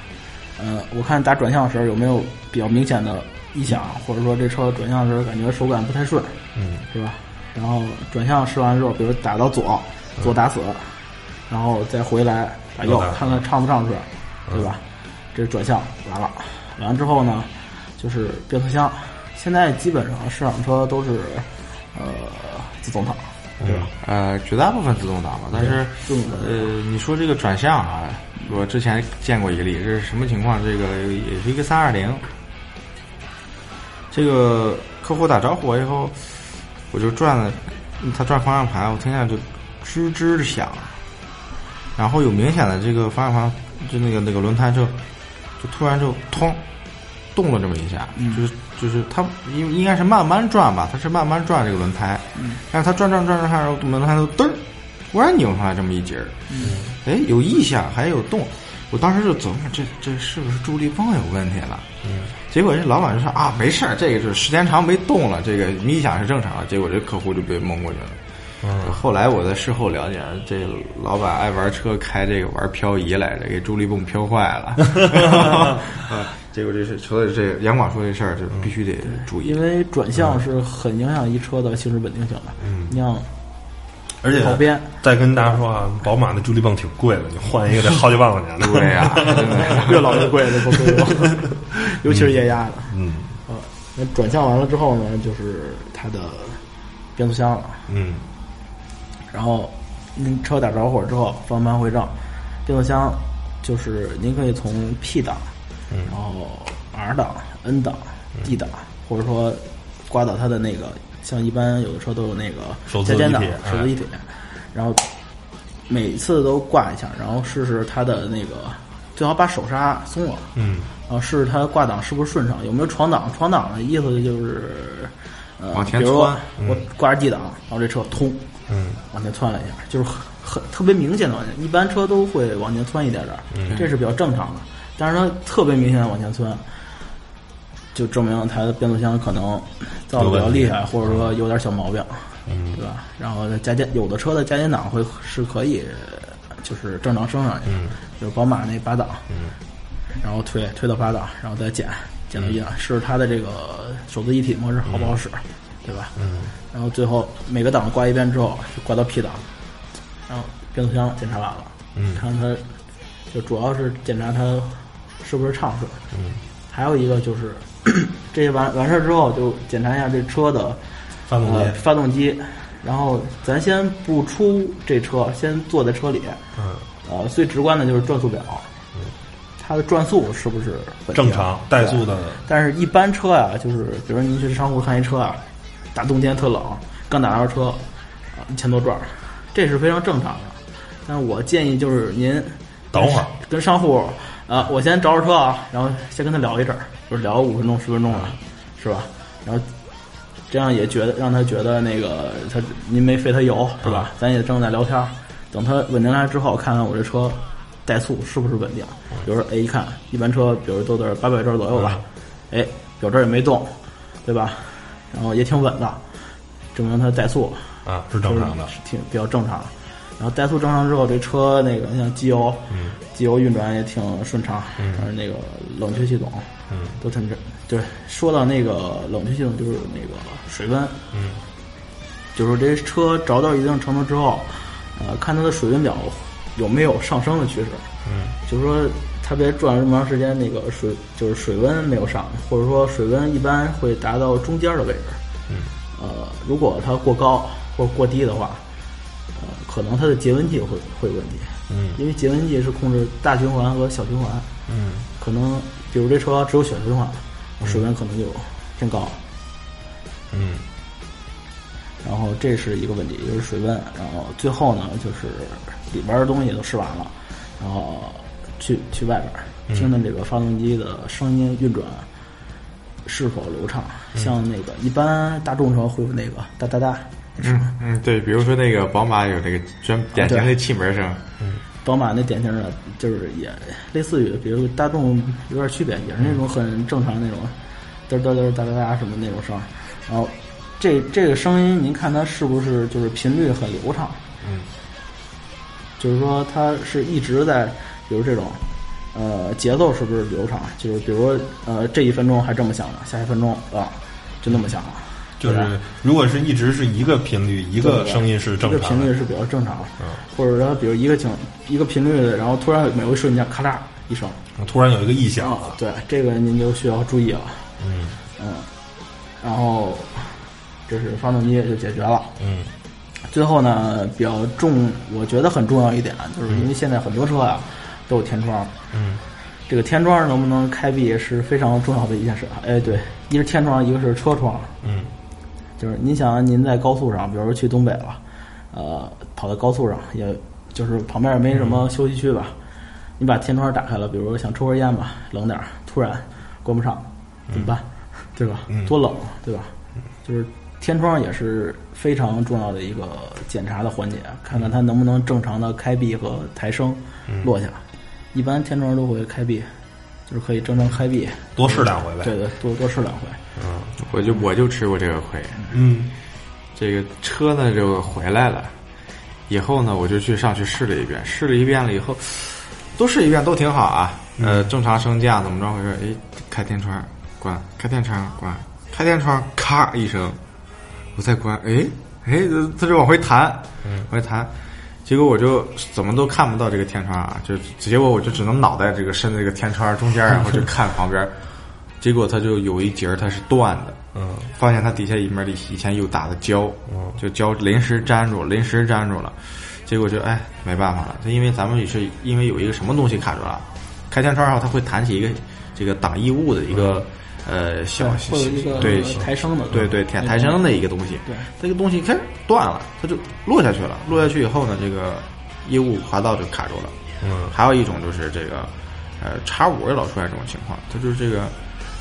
呃，我看打转向的时候有没有比较明显的异响，或者说这车转向的时候感觉手感不太顺，嗯是吧？然后转向试完之后，比如打到左，左打死，然后再回来打右看看畅不畅顺，对吧？这是转向完了，完了之后呢，就是变速箱。现在基本上市场车都是呃自动挡，对吧？呃，绝大部分自动挡吧，但是自动挡呃，你说这个转向啊，我之前见过一个例，这是什么情况？这个也是一个三二零，这个客户打招呼我以后，我就转了，他转方向盘，我听见就吱吱的响，然后有明显的这个方向盘，就那个那个轮胎就就突然就通动了这么一下，就是就是它应应该是慢慢转吧，它是慢慢转这个轮胎，但是它转转转转，然后轮胎都嘚儿，突然拧出来这么一节儿，哎，有异响，还有动，我当时就琢磨这这是不是助力泵有问题了？结果这老板就说啊，没事儿，这个是时间长没动了，这个迷响是正常的。结果这客户就被蒙过去了。嗯后来我在事后了解，这老板爱玩车，开这个玩漂移来着，给助力泵漂坏了。(laughs) 啊结果这是所以这杨广说这事儿就必须得注意因。为转向是很影响一车的行驶稳定性的。嗯你像而且跑边再跟大家说啊，宝马的助力泵挺贵的，你换一个得好几万块钱呢。对呀。(laughs) 越老越贵的不贵用，尤其是液压的。嗯呃，那转向完了之后呢，就是它的变速箱了。嗯然后您车打着火之后，方向盘回正，变速箱就是您可以从 P 档，嗯然后 R 档、N 档、D 档，或者说刮到它的那个，像一般有的车都有那个加减档、手自一体，然后每次都挂一下，然后试试它的那个，最好把手刹松了。嗯然后试试它挂档是不是顺畅，有没有闯档？闯档的意思就是，呃，往前比如说窜我挂着 D 档，然后这车通嗯往前窜了一下，就是很很特别明显的往前，一般车都会往前窜一点点这是比较正常的。但是它特别明显的往前窜，就证明它的变速箱可能造的比较厉害，或者说有点小毛病，嗯。对吧？然后加减有的车的加减档会是可以，就是正常升上去，嗯。就是宝马那八档，嗯。然后推推到八档，然后再减减到一档，试试它的这个手自一体模式好不好使，对吧？嗯。然后最后每个档挂一遍之后，就挂到 P 档，然后变速箱检查完了，嗯。看看它就主要是检查它是不是畅顺，嗯，还有一个就是 (clears throat) 这些完完事儿之后，就检查一下这车的发动机呃发动机，然后咱先不出这车，先坐在车里，嗯。呃，最直观的就是转速表，它的转速是不是正常怠速的。但是，一般车啊、就是比如说您去商户看一车啊，大冬天特冷，刚打着车，啊，一千多转儿，这是非常正常的。但是我建议就是您等会儿跟商户啊，我先找找车啊，然后先跟他聊一阵儿，就是聊五分钟十分钟了，是吧？然后这样也觉得让他觉得那个他您没费他油是吧？咱也正在聊天儿，等他稳定下来之后，看看我这车怠速是不是稳定。比如说，哎，一看一般车，比如都在八百转左右吧，哎，表这儿也没动，对吧？然后也挺稳的，证明它怠速啊是正常的是挺比较正常。然后怠速正常之后，这车那个像机油，嗯机油运转也挺顺畅，嗯然后那个冷却系统嗯。都挺正。就是说到那个冷却系统，就是那个水温，嗯。就是这车着到一定程度之后，呃，看它的水温表有没有上升的趋势。嗯。就是说，它别转了这么长时间，那个水就是水温没有上，或者说水温一般会达到中间的位置。嗯。呃，如果它过高或者过低的话，呃，可能它的节温器会会有问题，嗯。因为节温器是控制大循环和小循环，嗯。可能比如这车只有小循环，水温可能就偏高。嗯然后这是一个问题，就是水温。然后最后呢，就是里边的东西都试完了，然后去去外边儿听听这个发动机的声音运转是否流畅。像那个一般大众车会有那个哒哒哒，嗯嗯，对，比如说那个宝马有那个专典型的气门声，宝马那典型的就是也类似于，比如大众有点区别，也是那种很正常那种嘚嘚嘚哒哒哒什么那种声儿。然后这这个声音，您看它是不是就是频率很流畅？嗯，就是说它是一直在，比如这种，呃，节奏是不是流畅？就是比如呃这一分钟还这么响呢，下一分钟啊就那么响了。就是如果是一直是一个频率，一个声音是正一个常的，频率是比较正常的，嗯。或者说比如一个情一个频率的，然后突然某一瞬间咔嚓一声，突然有一个异响。啊，对，这个您就需要注意了，嗯。嗯，然后这是发动机就解决了。嗯。最后呢，比较重，我觉得很重要一点，就是因为现在很多车啊都有天窗，嗯。这个天窗能不能开闭是非常重要的一件事。哎，对，一是天窗，一个是车窗，嗯就是您想您在高速上，比如说去东北了，呃，跑到高速上，也就是旁边也没什么休息区吧，你把天窗打开了，比如说想抽根烟吧，冷点儿，突然关不上，怎么办？对吧？嗯多冷，对吧？就是天窗也是非常重要的一个检查的环节，看看它能不能正常的开闭和抬升嗯落下。一般天窗都会开闭，就是可以正常开闭，多试两回呗。对对，多多试两回。嗯我就我就吃过这个亏。嗯这个车呢就回来了，以后呢我就去上去试了一遍，试了一遍了以后，都试一遍都挺好啊。呃，正常升降怎么着回事？哎，开天窗关，开天窗关，开天窗咔一声，我再关，哎哎，它就往回弹，往回弹。结果我就怎么都看不到这个天窗啊，就结果我就只能脑袋这个伸在这个天窗中间，然后就看旁边，结果它就有一节儿它是断的，嗯。发现它底下一面里以前有打的胶，就胶临时粘住，临时粘住了，结果就哎没办法了，它因为咱们也是因为有一个什么东西卡住了，开天窗后它会弹起一个这个挡异物的一个、呃小对抬升的，对对抬抬升的一个东西，对，这个东西开始断了，它就落下去了，落下去以后呢，这个异物滑道就卡住了。嗯还有一种就是这个，呃，叉五也老出现这种情况，它就是这个，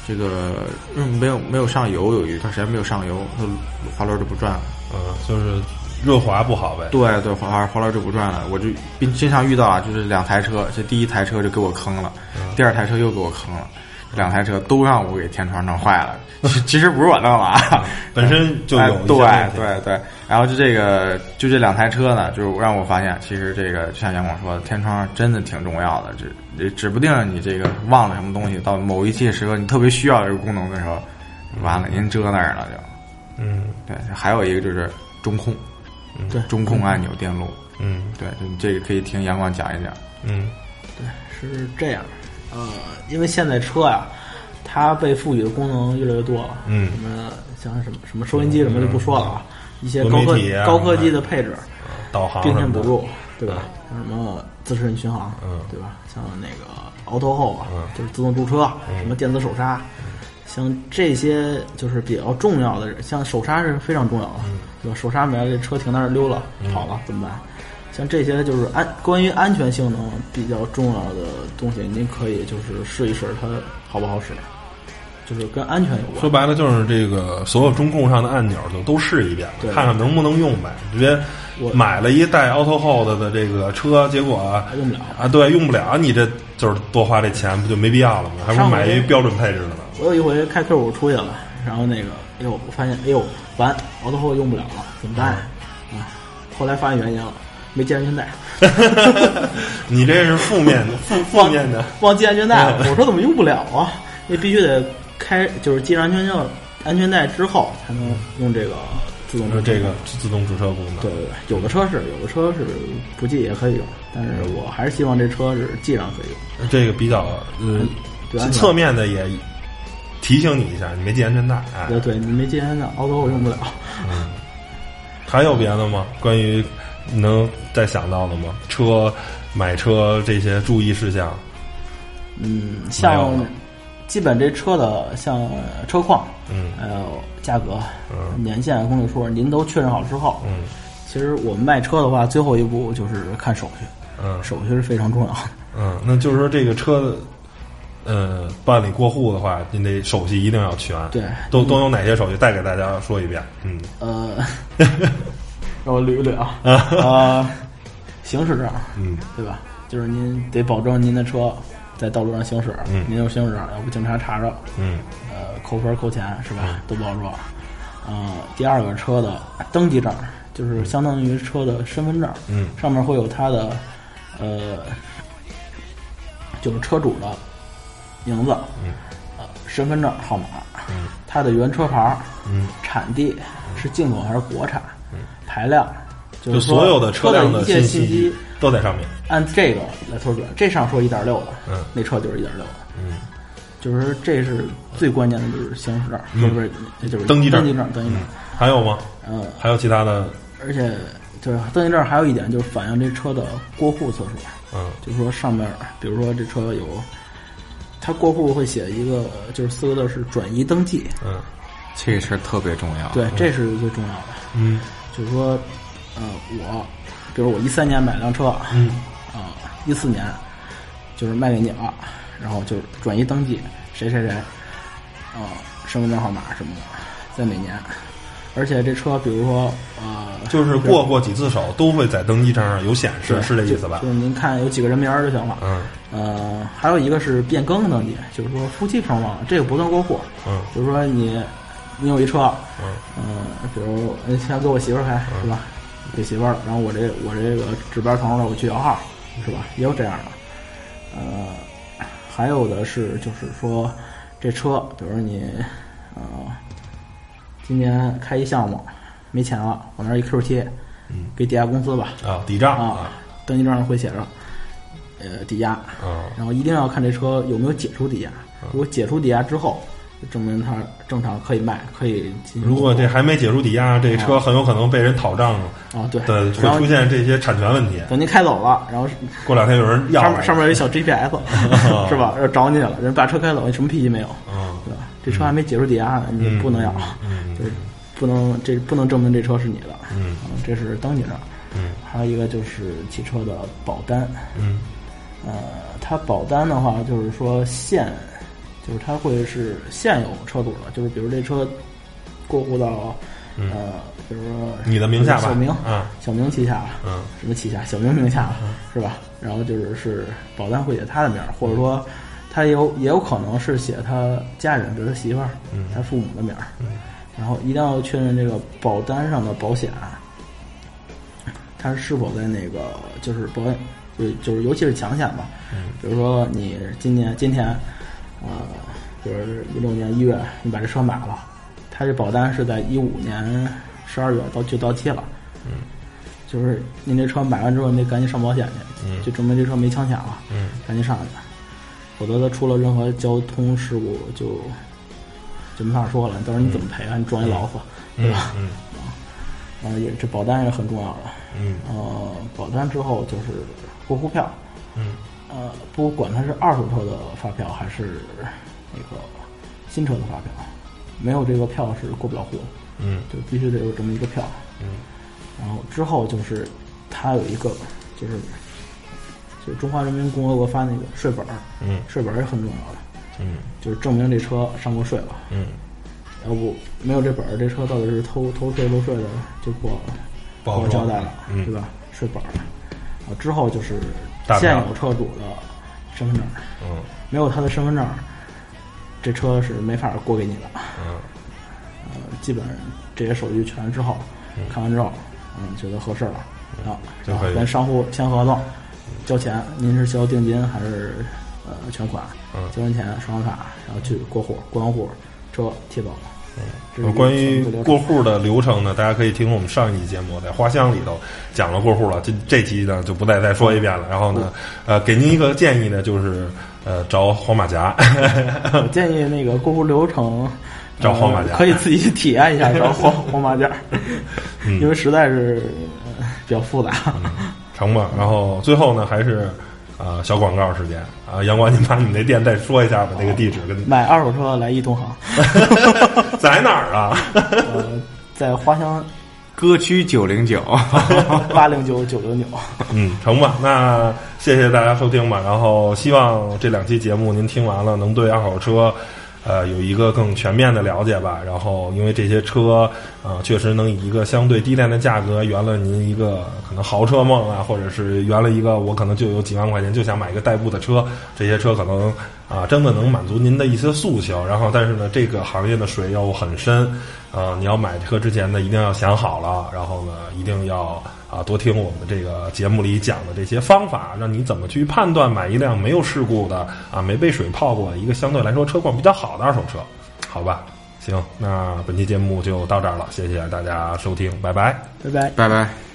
这个嗯没有没有上油，有一段时间没有上油，它滑轮就不转了。嗯，就是润滑不好呗。对对，滑滑轮就不转了。我就并经常遇到啊，就是两台车，这第一台车就给我坑了，第二台车又给我坑了，这两台车都让我给天窗弄坏了。其其实不是我弄的啊，(laughs) 本身就有哎对对对，然后就这个就这两台车呢，就让我发现，其实这个就像杨广说的，天窗真的挺重要的，指指不定你这个忘了什么东西，到某一些时刻你特别需要这个功能的时候，完了您遮那儿了就。嗯对，还有一个就是中控，对中控按钮电路，嗯对，就这个可以听杨光讲一讲。嗯对是这样，呃，因为现在车呀，它被赋予的功能越来越多了，嗯什么像什么什么收音机什么就不说了啊，一些高科高科技的配置，导航并线补助，对吧？像什么自适应巡航，嗯对吧？像那个 Auto Hold 啊，嗯就是自动驻车，什么电子手刹，像这些就是比较重要的，像手刹是非常重要的，嗯对吧？手刹没了，这车停那儿溜了，跑了怎么办？像这些就是安关于安全性能比较重要的东西，您可以就是试一试它好不好使，就是跟安全有关。说白了就是这个所有中控上的按钮就都试一遍，对看看能不能用呗。直接我买了一带 Auto Hold 的这个车，结果用不了啊，对，用不了，你这就是多花这钱，不就没必要了吗？还不如买一标准配置的呢。我有一回开 Q 五出去了，然后那个，哎呦，我发现，哎呦，完，Auto Hold 用不了了，怎么办呀？啊，后来发现原因了，没系安全带。(laughs) 你这是负面的，(laughs) 负负面的。忘系安全带了。我说怎么用不了啊？那必须得开，就是系上安全带安全带之后才能用这个自动呃这个自动驻车功能，对对对，有的车是有的车是不系也可以用，但是我还是希望这车是系上可以用。这个比较呃对安全侧面的也提醒你一下，你没系安全带。哎，对对，你没系安全带，Auto 我用不了。还有别的吗？关于你能再想到的吗？车买车这些注意事项，嗯，像基本这车的像车况，嗯还有价格、嗯年限、公里数，您都确认好之后，嗯其实我们卖车的话，最后一步就是看手续，嗯手续是非常重要的。嗯，那就是说这个车，呃，办理过户的话，您得手续一定要全。对都都有哪些手续？再给大家说一遍。嗯呃，(laughs) 让我捋一捋啊，呃，(laughs) 行驶证，嗯对吧？就是您得保证您的车在道路上行驶，嗯您有行驶证，要不警察查着，嗯呃，扣分扣钱是吧？都不好说。呃，第二个车的登记证，就是相当于车的身份证，嗯上面会有它的呃，就是车主的名字，嗯呃，身份证号码，嗯它的原车牌，嗯，产地是进口还是国产，排量，就就是所有的车辆的一切信信息都在上面。按这个来推准，这上说一点六的，嗯那车就是一点六的，嗯就是这是最关键的，就是行驶证，嗯不是不是，就是登记证登记证，登记证嗯，，还有吗？嗯，还有其他的？而且就是登记证还有一点就是反映这车的过户次数，嗯就是说上面，比如说这车有，它过户会写一个，就是四个字是转移登记，嗯这个事儿特别重要。对，这是最重要的。嗯就是说，呃，我，比如我一三年买辆车，嗯。啊，一四年就是卖给你了，然后就转移登记谁谁谁，啊，身份证号码什么的，在哪年，而且这车比如说呃，就是过过几次手都会在登记证上有显示，是这意思吧？就？是您看有几个人名儿就行了。嗯。呃，还有一个是变更登记，就是说夫妻双方这个不算过户，嗯。就是说你你有一车，嗯。嗯，比如呃先给我媳妇儿开是吧？给媳妇儿，然后我这我这个值班同事，我去摇号是吧？也有这样的，呃，还有的是就是说这车，比如说你呃今年开一项目没钱了，往那一 Q 贴，嗯。给抵押公司吧。啊，抵账啊，登记证上会写着呃抵押，啊然后一定要看这车有没有解除抵押。如果解除抵押之后，就证明它正常可以卖，可以进。如果这还没解除抵押，这车很有可能被人讨账啊对，对，会然出现这些产权问题。等您开走了，然后过两天有人要上面上面有一小 GPS，(laughs) 是吧？要找你去了，人把车开走，你什么脾气没有，嗯。对吧？这车还没解除抵押呢，你不能要，嗯就是不能这不能证明这车是你的，嗯。啊这是登记证。嗯。还有一个就是汽车的保单，嗯。呃，它保单的话，就是说现，就是它会是现有车主的，就是比如这车过户到，呃，比如说你的名下吧。小明啊，小明旗下，嗯。什么旗下，小明名下是吧？然后就是是保单会写他的名儿，或者说他有也有可能是写他家人，比如他媳妇儿、他父母的名儿，然后一定要确认这个保单上的保险，它是否在那个就是保险，就就是尤其是强险吧，比如说你今年今天，呃，就是一六年一月你把这车买了，它这保单是在一五年十二月到就到期了，嗯，就是您这车买完之后，你得赶紧上保险去，嗯就证明这车没枪险了，嗯赶紧上去，否则它出了任何交通事故就就没法说了，到时候你怎么赔啊？你撞一老虎，对嗯吧？嗯啊，也这保单也很重要的。嗯呃，保单之后就是过户票，嗯呃，不管它是二手车的发票还是那个新车的发票，没有这个票是过不了户的，嗯就必须得有这么一个票。嗯然后之后就是它有一个就是就是中华人民共和国发那个税本儿，嗯税本儿也很重要的，嗯就是证明这车上过税了。嗯，要不没有这本儿，这车到底是偷偷税漏税的，就不好不好交代了，嗯对吧？税本儿，啊，之后就是大现有车主的身份证，嗯没有他的身份证，这车是没法过给你的。嗯呃，基本上这些手续全之后，看完之后，嗯，觉得合适了，啊，跟商户签合同，交钱，您是交定金还是呃全款？嗯交完钱刷完卡，然后去过户，过完户，车提走了。这是呃关于过户的流程呢，大家可以听我们上一期节目，在花香里头讲了过户了。这这期呢就不再再说一遍了。然后呢，呃，给您一个建议呢，就是呃找黄马甲，(laughs) 我建议那个过户流程，找黄马甲呃可以自己去体验一下 (laughs) 找黄黄马甲，嗯因为实在是、呃比较复杂。成吧。然后最后呢，还是呃小广告时间啊，阳光，您把你们那店再说一下吧，那个地址跟 (laughs) 买二手车来一同行，(laughs) 在哪儿啊？呃，在花乡歌区九零九，八零九九零九。嗯，成吧。那谢谢大家收听吧。然后希望这两期节目您听完了，能对二手车，呃，有一个更全面的了解吧。然后因为这些车，啊，确实能以一个相对低廉的价格圆了您一个可能豪车梦啊，或者是圆了一个我可能就有几万块钱就想买一个代步的车。这些车可能啊、真的能满足您的一些诉求。然后，但是呢，这个行业的水又很深，啊，你要买车之前呢，一定要想好了，然后呢，一定要啊多听我们这个节目里讲的这些方法，让你怎么去判断买一辆没有事故的啊没被水泡过一个相对来说车况比较好的二手车，好吧？行，那本期节目就到这儿了，谢谢大家收听，拜拜。拜拜。拜拜。